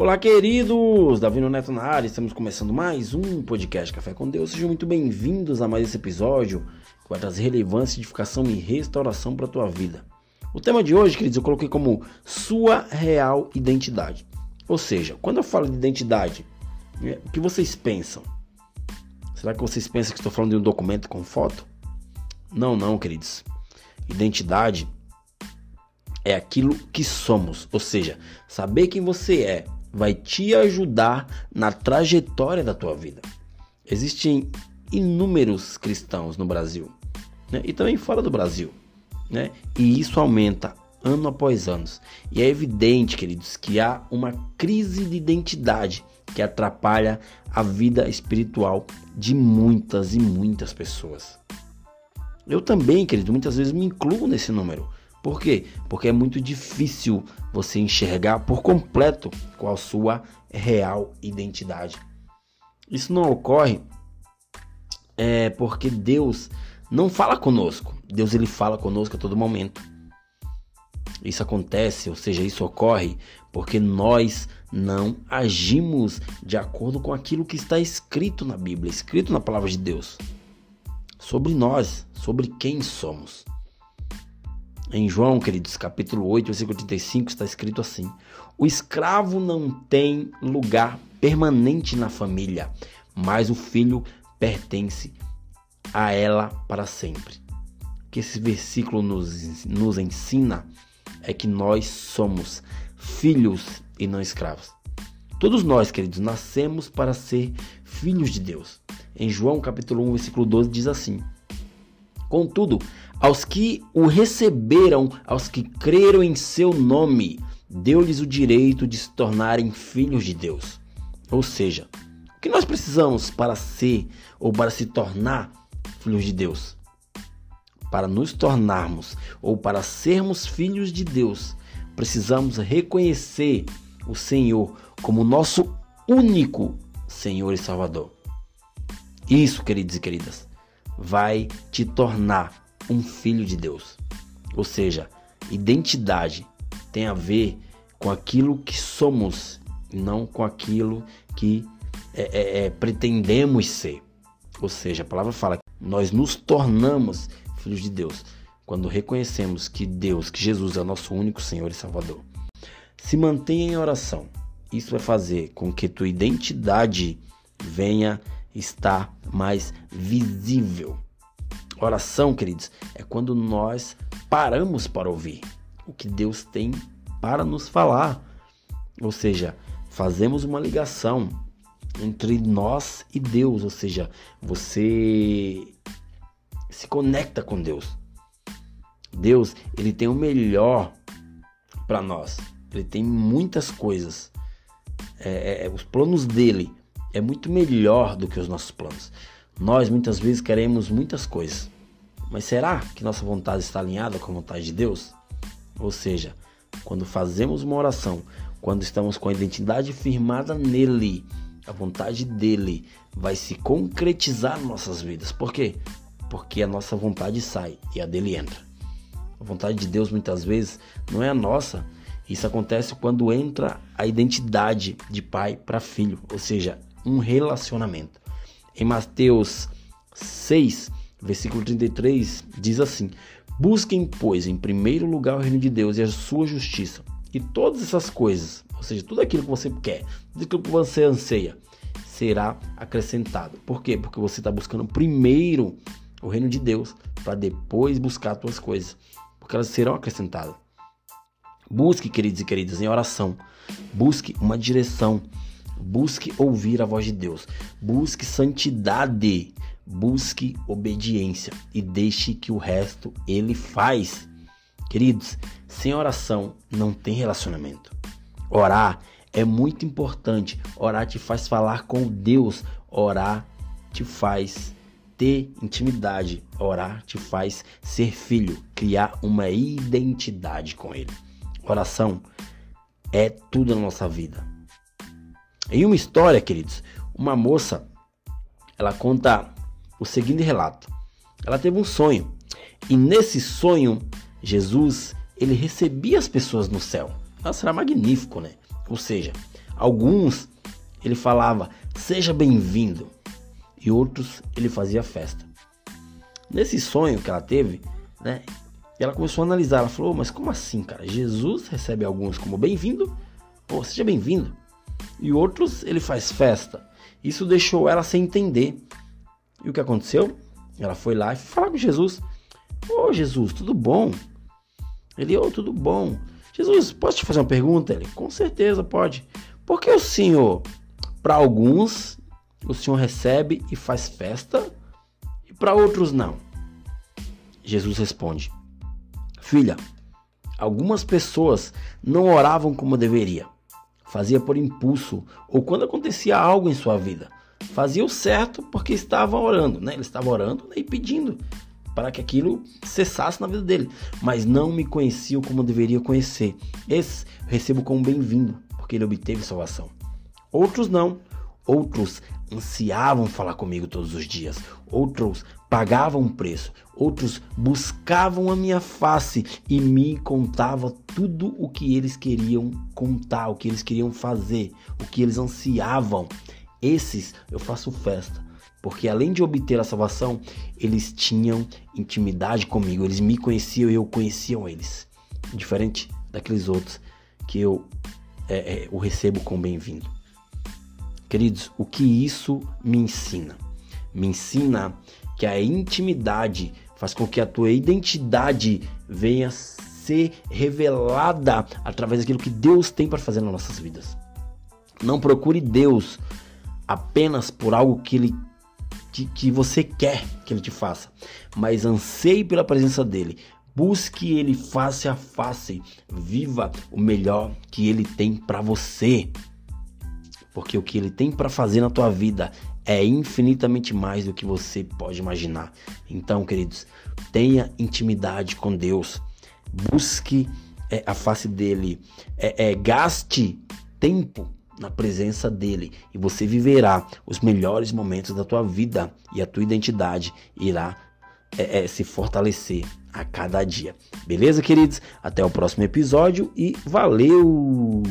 Olá, queridos! Davi Neto na área, estamos começando mais um podcast Café com Deus. Sejam muito bem-vindos a mais esse episódio que vai trazer relevância, edificação e restauração para a tua vida. O tema de hoje, queridos, eu coloquei como sua real identidade. Ou seja, quando eu falo de identidade, é, o que vocês pensam? Será que vocês pensam que estou falando de um documento com foto? Não, não, queridos. Identidade é aquilo que somos, ou seja, saber quem você é vai te ajudar na trajetória da tua vida. Existem inúmeros cristãos no Brasil né? e também fora do Brasil, né? E isso aumenta ano após ano. E é evidente, queridos, que há uma crise de identidade que atrapalha a vida espiritual de muitas e muitas pessoas. Eu também, querido, muitas vezes me incluo nesse número. Por quê? Porque é muito difícil você enxergar por completo qual a sua real identidade. Isso não ocorre é, porque Deus não fala conosco. Deus ele fala conosco a todo momento. Isso acontece, ou seja, isso ocorre porque nós não agimos de acordo com aquilo que está escrito na Bíblia, escrito na palavra de Deus. Sobre nós, sobre quem somos. Em João, queridos, capítulo 8, versículo 35, está escrito assim: O escravo não tem lugar permanente na família, mas o filho pertence a ela para sempre. O que esse versículo nos, nos ensina é que nós somos filhos e não escravos. Todos nós, queridos, nascemos para ser filhos de Deus. Em João capítulo 1, versículo 12 diz assim: Contudo, aos que o receberam, aos que creram em seu nome, deu-lhes o direito de se tornarem filhos de Deus. Ou seja, o que nós precisamos para ser ou para se tornar filhos de Deus? Para nos tornarmos ou para sermos filhos de Deus, precisamos reconhecer o Senhor como nosso único Senhor e Salvador. Isso, queridos e queridas, vai te tornar um filho de Deus. Ou seja, identidade tem a ver com aquilo que somos, não com aquilo que é, é, é, pretendemos ser. Ou seja, a palavra fala que nós nos tornamos filhos de Deus quando reconhecemos que Deus, que Jesus é o nosso único Senhor e Salvador. Se mantenha em oração. Isso vai fazer com que tua identidade venha está mais visível. Oração, queridos, é quando nós paramos para ouvir o que Deus tem para nos falar. Ou seja, fazemos uma ligação entre nós e Deus, ou seja, você se conecta com Deus. Deus, ele tem o melhor para nós. Ele tem muitas coisas. É, é, os planos dele é muito melhor do que os nossos planos. Nós muitas vezes queremos muitas coisas, mas será que nossa vontade está alinhada com a vontade de Deus? Ou seja, quando fazemos uma oração, quando estamos com a identidade firmada nele, a vontade dele vai se concretizar em nossas vidas. Por quê? Porque a nossa vontade sai e a dele entra. A vontade de Deus muitas vezes não é a nossa. Isso acontece quando entra a identidade de pai para filho, ou seja, um relacionamento. Em Mateus 6, versículo 33, diz assim: Busquem, pois, em primeiro lugar o reino de Deus e a sua justiça, e todas essas coisas, ou seja, tudo aquilo que você quer, tudo aquilo que você anseia, será acrescentado. Por quê? Porque você está buscando primeiro o reino de Deus para depois buscar as suas coisas, porque elas serão acrescentadas. Busque, queridos e queridas, em oração. Busque uma direção. Busque ouvir a voz de Deus. Busque santidade. Busque obediência e deixe que o resto ele faz. Queridos, sem oração não tem relacionamento. Orar é muito importante. Orar te faz falar com Deus. Orar te faz ter intimidade. Orar te faz ser filho, criar uma identidade com Ele. Oração é tudo na nossa vida. Em uma história, queridos, uma moça, ela conta o seguinte relato. Ela teve um sonho e nesse sonho Jesus ele recebia as pessoas no céu. Nossa, era magnífico, né? Ou seja, Alguns ele falava, seja bem-vindo, e outros ele fazia festa. Nesse sonho que ela teve, né? Ela começou a analisar, ela falou, mas como assim, cara? Jesus recebe alguns como bem-vindo, ou seja bem-vindo, e outros ele faz festa. Isso deixou ela sem entender. E o que aconteceu? Ela foi lá e falar com Jesus. Ô oh, Jesus, tudo bom? Ele, ô, oh, tudo bom. Jesus, posso te fazer uma pergunta? Ele, com certeza pode. Por que o senhor, para alguns, o senhor recebe e faz festa e para outros não? Jesus responde: Filha, algumas pessoas não oravam como deveria. Fazia por impulso ou quando acontecia algo em sua vida. Fazia o certo porque estava orando, né? Ele estava orando né? e pedindo para que aquilo cessasse na vida dele, mas não me conheciam como deveria conhecer. Esse recebo como bem-vindo, porque ele obteve salvação. Outros não. Outros ansiavam falar comigo todos os dias. Outros pagavam preço. Outros buscavam a minha face e me contavam tudo o que eles queriam contar, o que eles queriam fazer, o que eles ansiavam. Esses eu faço festa porque além de obter a salvação, eles tinham intimidade comigo, eles me conheciam e eu conheciam eles. Diferente daqueles outros que eu é, é, o recebo com bem-vindo. Queridos, o que isso me ensina? Me ensina que a intimidade faz com que a tua identidade venha ser revelada através daquilo que Deus tem para fazer nas nossas vidas. Não procure Deus apenas por algo que Ele que, você quer que ele te faça, mas anseie pela presença dele. Busque ele face a face. Viva o melhor que ele tem para você. Porque o que ele tem para fazer na tua vida é infinitamente mais do que você pode imaginar. Então, queridos, tenha intimidade com Deus. Busque é, a face dele. É, é, gaste tempo na presença dele e você viverá os melhores momentos da tua vida e a tua identidade irá é, é, se fortalecer a cada dia. Beleza, queridos? Até o próximo episódio e valeu!